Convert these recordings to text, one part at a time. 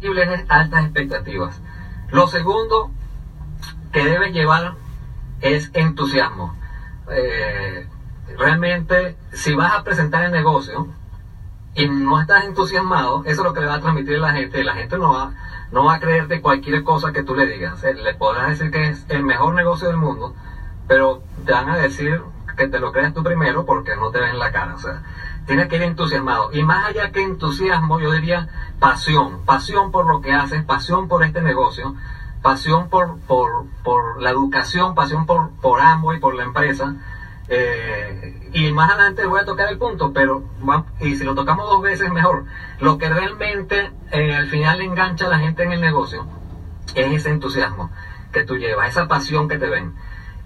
es altas expectativas. Lo segundo que debes llevar es entusiasmo. Eh, realmente, si vas a presentar el negocio y no estás entusiasmado, eso es lo que le va a transmitir a la gente. La gente no va, no va a creerte cualquier cosa que tú le digas. Eh, le podrás decir que es el mejor negocio del mundo, pero te van a decir que te lo creas tú primero porque no te ven la cara. Tienes que ir entusiasmado. Y más allá que entusiasmo, yo diría pasión. Pasión por lo que haces, pasión por este negocio, pasión por, por, por la educación, pasión por, por ambos y por la empresa. Eh, y más adelante voy a tocar el punto, pero y si lo tocamos dos veces mejor. Lo que realmente eh, al final engancha a la gente en el negocio es ese entusiasmo que tú llevas, esa pasión que te ven.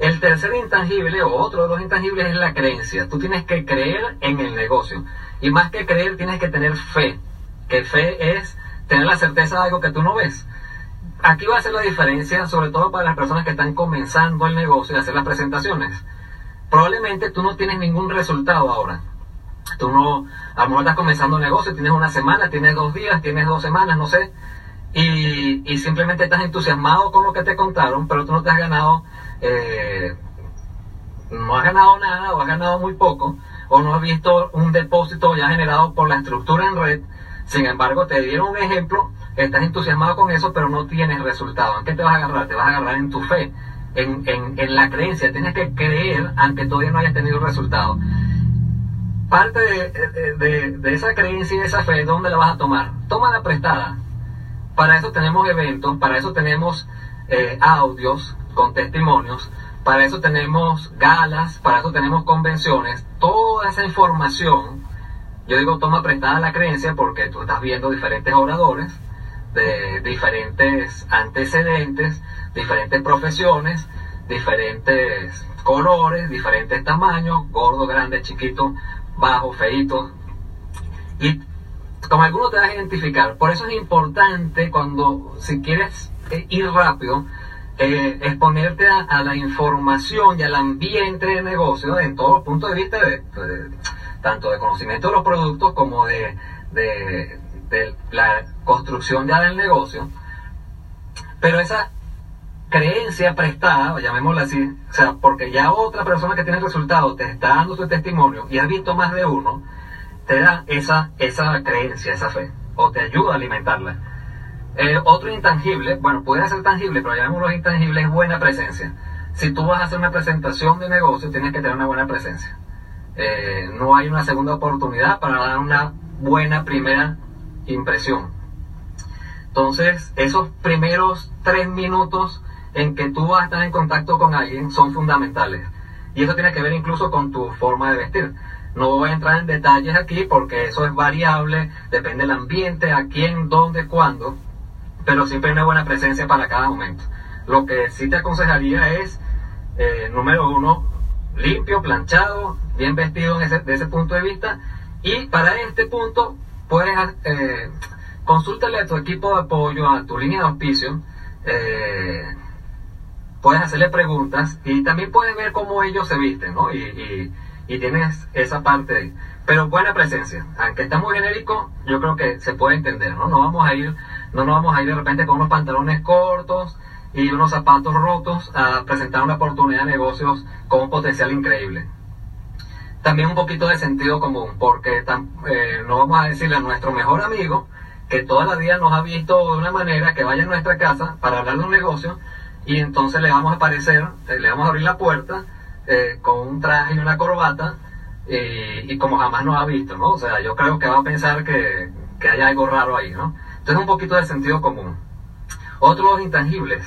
El tercer intangible o otro de los intangibles es la creencia. Tú tienes que creer en el negocio. Y más que creer, tienes que tener fe. Que fe es tener la certeza de algo que tú no ves. Aquí va a ser la diferencia, sobre todo para las personas que están comenzando el negocio y hacer las presentaciones. Probablemente tú no tienes ningún resultado ahora. Tú no, a lo mejor estás comenzando un negocio, tienes una semana, tienes dos días, tienes dos semanas, no sé. Y, y simplemente estás entusiasmado con lo que te contaron, pero tú no te has ganado eh, no has ganado nada o has ganado muy poco o no has visto un depósito ya generado por la estructura en red, sin embargo te dieron un ejemplo, estás entusiasmado con eso pero no tienes resultado. ¿En qué te vas a agarrar? Te vas a agarrar en tu fe, en, en, la creencia, tienes que creer aunque todavía no hayas tenido resultado. Parte de, de, esa creencia y esa fe, ¿dónde la vas a tomar? Tómala prestada. Para eso tenemos eventos, para eso tenemos eh, audios, con testimonios. Para eso tenemos galas, para eso tenemos convenciones. Toda esa información, yo digo, toma prestada la creencia porque tú estás viendo diferentes oradores de diferentes antecedentes, diferentes profesiones, diferentes colores, diferentes tamaños, gordo, grande, chiquito, bajo, feito. Y como algunos te vas a identificar. Por eso es importante cuando, si quieres ir rápido, eh, exponerte a, la información y al ambiente de negocio en todos los puntos de vista, de, tanto de conocimiento de los productos como de, la construcción ya del negocio. Pero esa creencia prestada, llamémosla así, o sea, porque ya otra persona que tiene resultados te está dando su testimonio y has visto más de uno, te da esa, esa creencia, esa fe, o te ayuda a alimentarla. Eh, otro intangible, bueno, puede ser tangible, pero llamémoslo intangible, es buena presencia. Si tú vas a hacer una presentación de negocio, tienes que tener una buena presencia. Eh, no hay una segunda oportunidad para dar una buena primera impresión. Entonces, esos primeros tres minutos en que tú vas a estar en contacto con alguien son fundamentales. Y eso tiene que ver incluso con tu forma de vestir. No voy a entrar en detalles aquí porque eso es variable, depende del ambiente, a quién, dónde, cuándo pero siempre hay una buena presencia para cada momento. Lo que sí te aconsejaría es, eh, número uno, limpio, planchado, bien vestido en ese, de ese punto de vista. Y para este punto, puedes eh, consúltale a tu equipo de apoyo, a tu línea de auspicio. Eh, puedes hacerle preguntas y también puedes ver cómo ellos se visten, ¿no? Y, y, tienes esa parte ahí. Pero buena presencia. Aunque está muy genérico, yo creo que se puede entender, ¿no? No vamos a ir no nos vamos a ir de repente con unos pantalones cortos y unos zapatos rotos a presentar una oportunidad de negocios con un potencial increíble. También un poquito de sentido común, porque eh, no vamos a decirle a nuestro mejor amigo que toda la vida nos ha visto de una manera que vaya a nuestra casa para hablar de un negocio y entonces le vamos a aparecer, eh, le vamos a abrir la puerta eh, con un traje y una corbata y, como jamás nos ha visto, ¿no? O sea, yo creo que va a pensar que, que hay algo raro ahí, ¿no? Entonces un poquito de sentido común. Otros intangibles.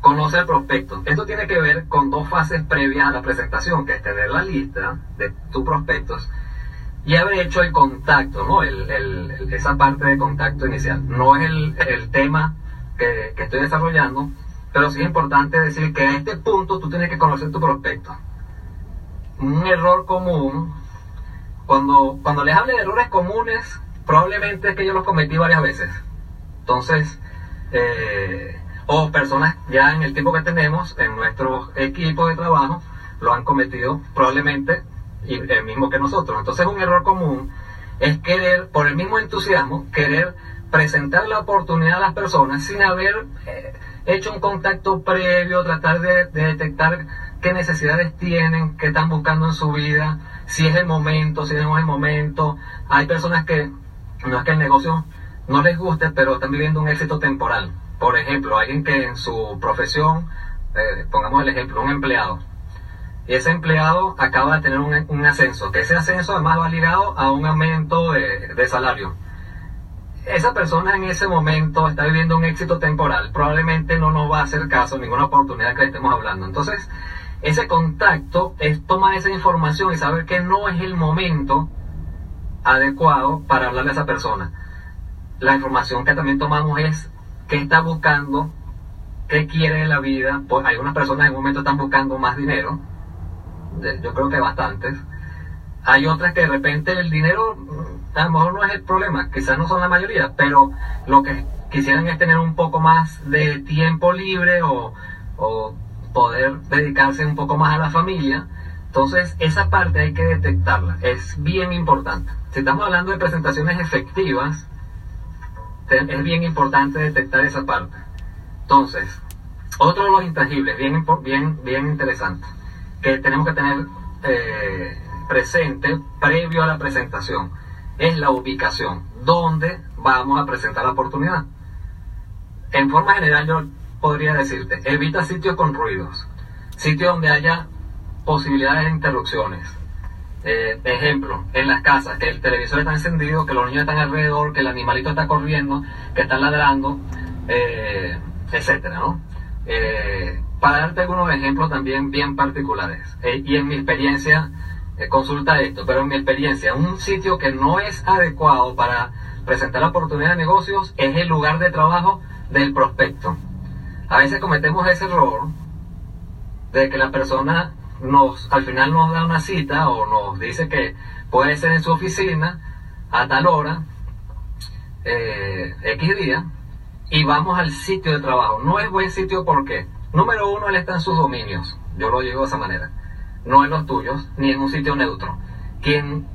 Conoce al prospecto. Esto tiene que ver con dos fases previas a la presentación, que es tener la lista de tus prospectos y haber hecho el contacto, ¿no? esa parte de contacto inicial. No es el, tema que, que, estoy desarrollando, pero sí es importante decir que a este punto tú tienes que conocer tu prospecto. Un error común, cuando, cuando les hable de errores comunes, probablemente es que yo los cometí varias veces. Entonces, eh, o personas ya en el tiempo que tenemos en nuestro equipo de trabajo lo han cometido probablemente y el mismo que nosotros. Entonces un error común es querer, por el mismo entusiasmo, querer presentar la oportunidad a las personas sin haber eh, hecho un contacto previo, tratar de, de, detectar qué necesidades tienen, qué están buscando en su vida, si es el momento, si no es el momento. Hay personas que no es que el negocio no les guste, pero están viviendo un éxito temporal. Por ejemplo, alguien que en su profesión, eh, pongamos el ejemplo, un empleado, y ese empleado acaba de tener un, ascenso, que ese ascenso además va ligado a un aumento de, de, salario. Esa persona en ese momento está viviendo un éxito temporal, probablemente no nos va a hacer caso ninguna oportunidad que le estemos hablando. Entonces, ese contacto es tomar esa información y saber que no es el momento adecuado para hablarle a esa persona. La información que también tomamos es qué está buscando, qué quiere de la vida. Pues algunas personas en un momento están buscando más dinero, yo creo que bastantes. Hay otras que de repente el dinero a lo mejor no es el problema, quizás no son la mayoría, pero lo que quisieran es tener un poco más de tiempo libre o, o poder dedicarse un poco más a la familia. Entonces, esa parte hay que detectarla, es bien importante. Si estamos hablando de presentaciones efectivas, es bien importante detectar esa parte. Entonces, otro de los intangibles, bien, bien, bien interesante, que tenemos que tener eh, presente previo a la presentación, es la ubicación, donde vamos a presentar la oportunidad. En forma general, yo podría decirte, evita sitios con ruidos, sitios donde haya posibilidades de interrupciones. Eh, ejemplo, en las casas, que el televisor está encendido, que los niños están alrededor, que el animalito está corriendo, que están ladrando, eh, etcétera, ¿no? Eh, para darte algunos ejemplos también bien particulares, eh, y en mi experiencia, consulta esto, pero en mi experiencia, un sitio que no es adecuado para presentar la oportunidad de negocios es el lugar de trabajo del prospecto. A veces cometemos ese error de que la persona nos, al final nos da una cita o nos dice que puede ser en su oficina a tal hora, eh, X día, y vamos al sitio de trabajo. No es buen sitio porque, número uno, él está en sus dominios. Yo lo digo de esa manera. No en los tuyos, ni en un sitio neutro. Quien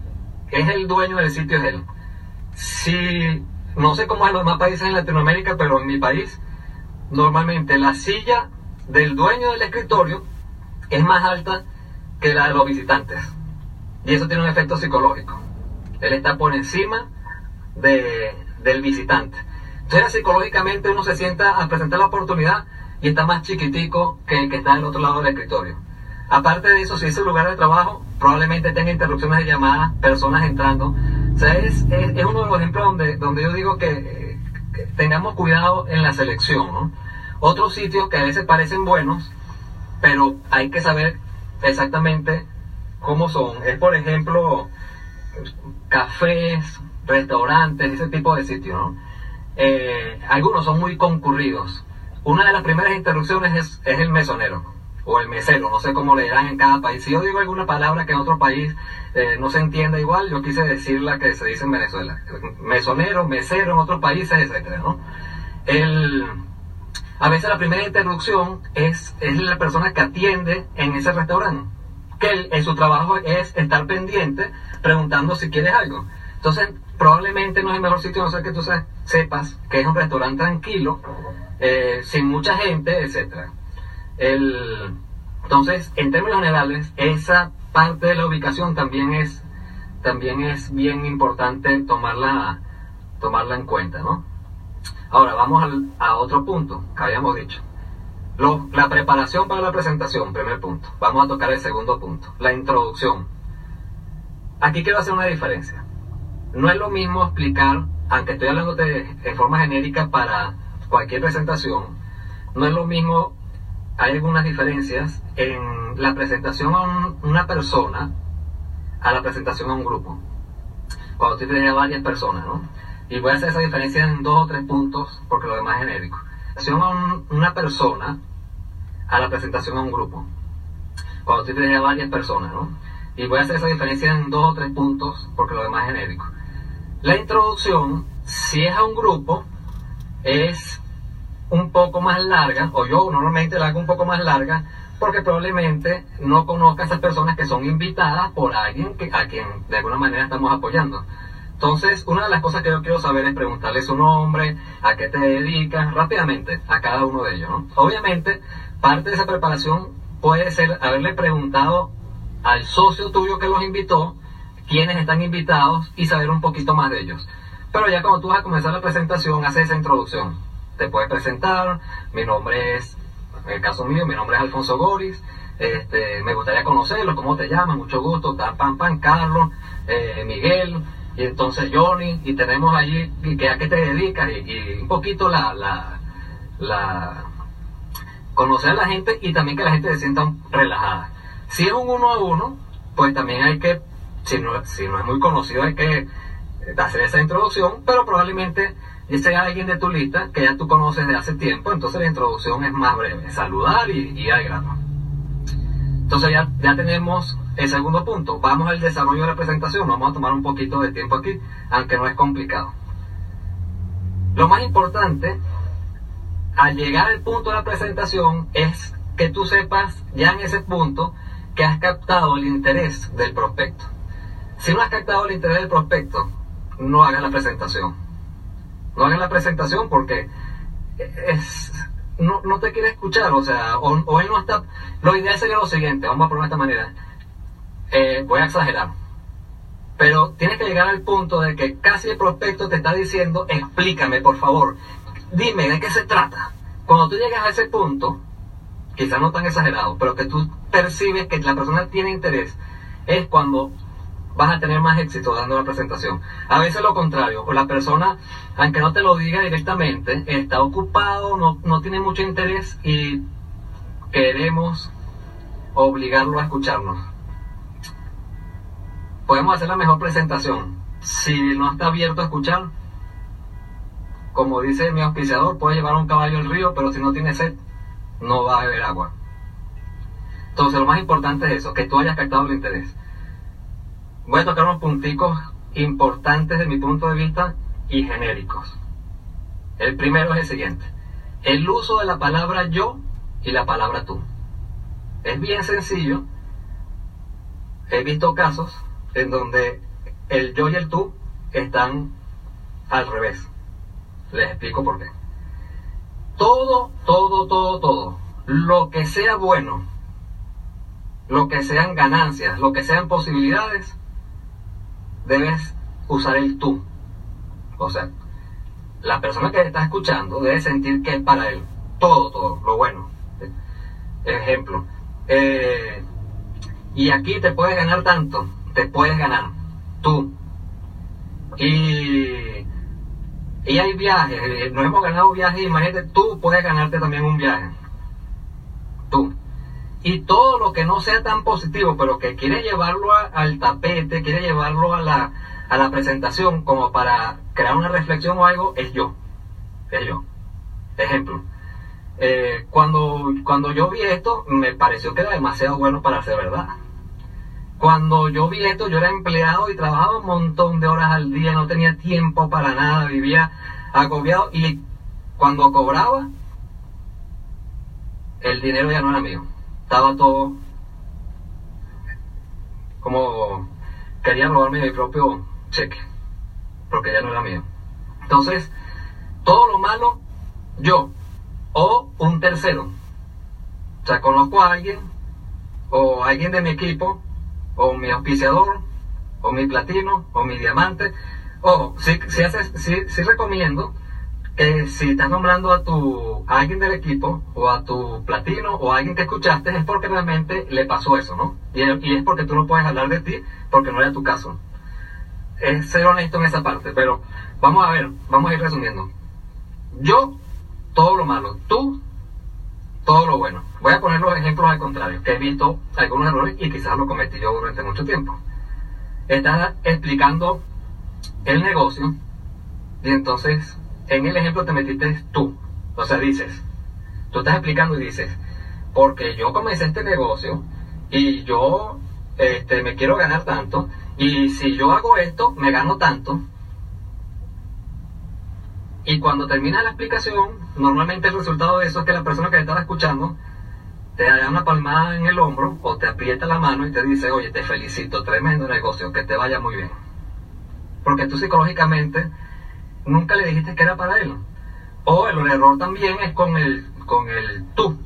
es el dueño del sitio es él. Si, no sé cómo es en los demás países en Latinoamérica, pero en mi país, normalmente la silla del dueño del escritorio es más alta que la de los visitantes. Y eso tiene un efecto psicológico. Él está por encima de, del visitante. Entonces psicológicamente uno se sienta a presentar la oportunidad y está más chiquitico que el que está del otro lado del escritorio. Aparte de eso, si es el lugar de trabajo, probablemente tenga interrupciones de llamadas, personas entrando. O sea, es, es, uno de los ejemplos donde, donde yo digo que, tengamos cuidado en la selección. Otros sitios que a veces parecen buenos, pero hay que saber exactamente cómo son. Es, por ejemplo, cafés, restaurantes, ese tipo de sitios. ¿no? Eh, algunos son muy concurridos. Una de las primeras interrupciones es, es, el mesonero o el mesero, no sé cómo le dirán en cada país. Si yo digo alguna palabra que en otro país eh, no se entienda igual, yo quise decir la que se dice en Venezuela. Mesonero, mesero en otros países, etcétera, ¿no? El, a veces la primera interrupción es, es la persona que atiende en ese restaurante, que en su trabajo es estar pendiente preguntando si quieres algo. Entonces, probablemente no es el mejor sitio, no sé que tú sepas que es un restaurante tranquilo, eh, sin mucha gente, etc. El, entonces, en términos generales, esa parte de la ubicación también es, también es bien importante tomarla, tomarla en cuenta, ¿no? Ahora vamos al, a otro punto que habíamos dicho. Lo, la preparación para la presentación, primer punto. Vamos a tocar el segundo punto, la introducción. Aquí quiero hacer una diferencia. No es lo mismo explicar, aunque estoy hablando de, forma genérica para cualquier presentación, no es lo mismo, hay algunas diferencias en la presentación a un, una persona a la presentación a un grupo. Cuando tú tienes a varias personas, ¿no? Y voy a hacer esa diferencia en dos o tres puntos porque lo demás es genérico. Presentación a un, una persona a la presentación a un grupo. Cuando tú tienes a varias personas, ¿no? Y voy a hacer esa diferencia en dos o tres puntos porque lo demás es genérico. La introducción, si es a un grupo, es un poco más larga, o yo normalmente la hago un poco más larga, porque probablemente no conozca a esas personas que son invitadas por alguien que, a quien de alguna manera estamos apoyando. Entonces, una de las cosas que yo quiero saber es preguntarle su nombre, a qué te dedicas, rápidamente, a cada uno de ellos. ¿no? Obviamente, parte de esa preparación puede ser haberle preguntado al socio tuyo que los invitó, quiénes están invitados y saber un poquito más de ellos. Pero ya cuando tú vas a comenzar la presentación, haces esa introducción. Te puedes presentar, mi nombre es, en el caso mío, mi nombre es Alfonso Goris, este, me gustaría conocerlo, cómo te llamas, mucho gusto, tan, pan, pan, Carlos, eh, Miguel, y entonces Johnny, y tenemos allí, que a qué te dedicas, y, un poquito la, la, la, conocer a la gente y también que la gente se sienta relajada. Si es un uno a uno, pues también hay que, si no, si no es muy conocido, hay que hacer esa introducción, pero probablemente sea alguien de tu lista que ya tú conoces de hace tiempo, entonces la introducción es más breve, saludar y, y al. Entonces ya, ya tenemos el segundo punto, vamos al desarrollo de la presentación, vamos a tomar un poquito de tiempo aquí, aunque no es complicado. Lo más importante al llegar al punto de la presentación es que tú sepas ya en ese punto que has captado el interés del prospecto. Si no has captado el interés del prospecto, no hagas la presentación. No hagas la presentación porque no, te quiere escuchar, o sea, o, él no está... Lo ideal sería lo siguiente, vamos a poner de esta manera. Eh, voy a exagerar. Pero tienes que llegar al punto de que casi el prospecto te está diciendo, explícame por favor, dime de qué se trata. Cuando tú llegas a ese punto, quizás no tan exagerado, pero que tú percibes que la persona tiene interés, es cuando vas a tener más éxito dando la presentación. A veces lo contrario, la persona, aunque no te lo diga directamente, está ocupado, no, no tiene mucho interés y queremos obligarlo a escucharnos. Podemos hacer la mejor presentación. Si no está abierto a escuchar, como dice mi auspiciador, puede llevar un caballo al río, pero si no tiene sed, no va a beber agua. Entonces lo más importante es eso, que tú hayas captado el interés voy a tocar unos punticos importantes de mi punto de vista y genéricos. El primero es el siguiente. El uso de la palabra yo y la palabra tú. Es bien sencillo. He visto casos en donde el yo y el tú están al revés. Les explico por qué. Todo, todo, todo, todo, lo que sea bueno, lo que sean ganancias, lo que sean posibilidades, debes usar el tú. O sea, la persona que está escuchando debe sentir que es para él todo, todo, lo bueno. Ejemplo. Eh, y aquí te puedes ganar tanto, te puedes ganar tú. Y, y hay viajes, eh, nos hemos ganado viajes, imagínate, tú puedes ganarte también un viaje. Tú. Y todo lo que no sea tan positivo, pero que quiere llevarlo al tapete, quiere llevarlo a la, a la presentación como para crear una reflexión o algo, es yo. Es yo. Ejemplo. Eh, cuando, cuando yo vi esto, me pareció que era demasiado bueno para ser verdad. Cuando yo vi esto, yo era empleado y trabajaba un montón de horas al día, no tenía tiempo para nada, vivía agobiado y cuando cobraba, el dinero ya no era mío estaba todo como quería robarme mi propio cheque, porque ya no era mío. Entonces, todo lo malo, yo, o un tercero. O sea, conozco a alguien, o alguien de mi equipo, o mi auspiciador, o mi platino, o mi diamante. O si, si, haces, si, si recomiendo que si estás nombrando a tu a alguien del equipo o a tu platino o a alguien que escuchaste es porque realmente le pasó eso, ¿no? Y, y, es porque tú no puedes hablar de ti porque no era tu caso. Es ser honesto en esa parte, pero vamos a ver, vamos a ir resumiendo. Yo, todo lo malo, tú, todo lo bueno. Voy a poner al contrario, que he visto algunos errores y quizás lo cometí yo durante mucho tiempo. Estás explicando el negocio y entonces en el ejemplo te metiste tú. O sea, dices, tú estás explicando y dices, porque yo comencé este negocio y yo este, me quiero ganar tanto, y si yo hago esto, me gano tanto. Y cuando termina la explicación, normalmente el resultado de eso es que la persona que te escuchando te da una palmada en el hombro o te aprieta la mano y te dice, oye, te felicito, tremendo negocio, que te vaya muy bien. porque tú psicológicamente nunca le dijiste que era para él. O el error también es con el, con el tú.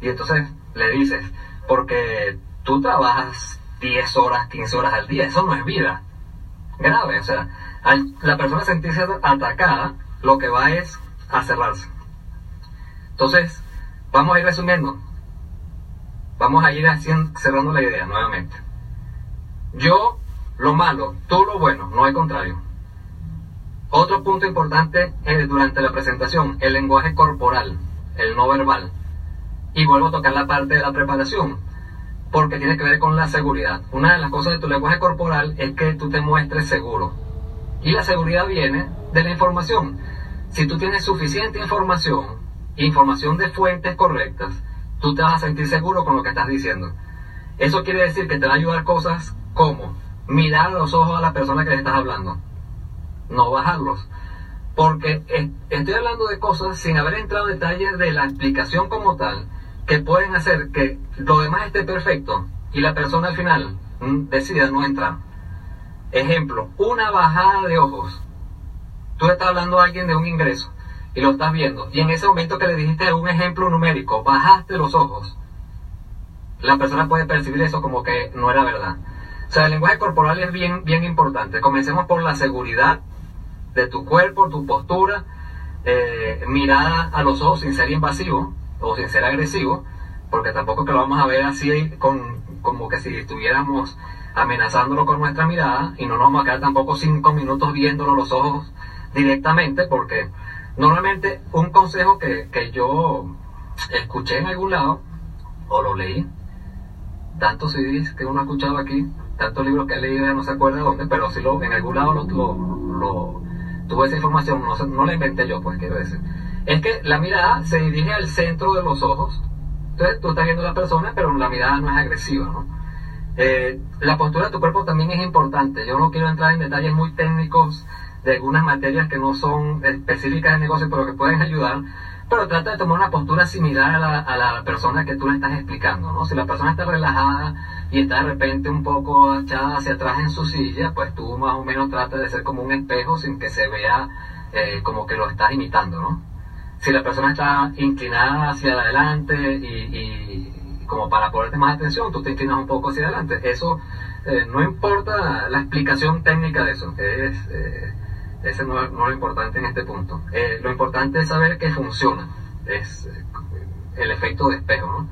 Y entonces le dices, porque tú trabajas 10 horas, 15 horas al día, eso no es vida. Grave, o sea, la persona sentirse atacada, lo que va es a cerrarse. Entonces, vamos a ir resumiendo. Vamos a ir cerrando la idea nuevamente. Yo lo malo, tú lo bueno, no hay contrario. Otro punto importante es durante la presentación, el lenguaje corporal, el no verbal. Y vuelvo a tocar la parte de la preparación, porque tiene que ver con la seguridad. Una de las cosas de tu lenguaje corporal es que tú te muestres seguro. Y la seguridad viene de la información. Si tú tienes suficiente información, información de fuentes correctas, tú te vas a sentir seguro con lo que estás diciendo. Eso quiere decir que te va a ayudar cosas como mirar los ojos a la persona que le estás hablando, no bajarlos. Porque estoy hablando de cosas sin haber entrado en detalles de la explicación como tal, que pueden hacer que lo demás esté perfecto y la persona al final mm, decida no entrar. Ejemplo, una bajada de ojos. Tú estás hablando a alguien de un ingreso y lo estás viendo. Y en ese momento que le dijiste un ejemplo numérico, bajaste los ojos. La persona puede percibir eso como que no era verdad. O sea, el lenguaje corporal es bien, bien importante. Comencemos por la seguridad de tu cuerpo, tu postura, eh, mirada a los ojos sin ser invasivo o sin ser agresivo, porque tampoco que lo vamos a ver así con, como que si estuviéramos amenazándolo con nuestra mirada y no nos vamos a quedar tampoco cinco minutos viéndolo los ojos directamente, porque normalmente un consejo que, que yo escuché en algún lado, o lo leí, tantos CDs que uno ha escuchado aquí, tantos libros que he leído no se acuerda dónde, pero si lo, en algún lado lo, lo, tuve esa información, no, no la inventé yo, pues quiero decir. Es que la mirada se dirige al centro de los ojos. Entonces tú estás viendo a la persona, pero la mirada no es agresiva, ¿no? Eh, la postura de tu cuerpo también es importante. Yo no quiero entrar en detalles muy técnicos de algunas materias que no son específicas de negocio, pero que pueden ayudar pero trata de tomar una postura similar a la, a la persona que tú le estás explicando, ¿no? Si la persona está relajada y está de repente un poco echada hacia atrás en su silla, pues tú más o menos trata de ser como un espejo sin que se vea eh, como que lo estás imitando, ¿no? Si la persona está inclinada hacia adelante y, como para ponerte más atención, tú te inclinas un poco hacia adelante. Eso eh, no importa la explicación técnica de eso, es... Eh, ese no, es lo importante en este punto. Eh, lo importante es saber que funciona. Es eh, el efecto de espejo. ¿no?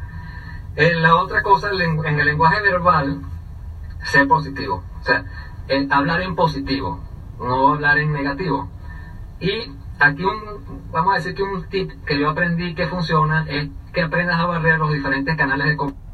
Eh, la otra cosa, en el lenguaje verbal, ser positivo. O sea, hablar en positivo, no hablar en negativo. Y aquí un, vamos a decir que un tip que yo aprendí que funciona es que aprendas a barrer los diferentes canales de comunicación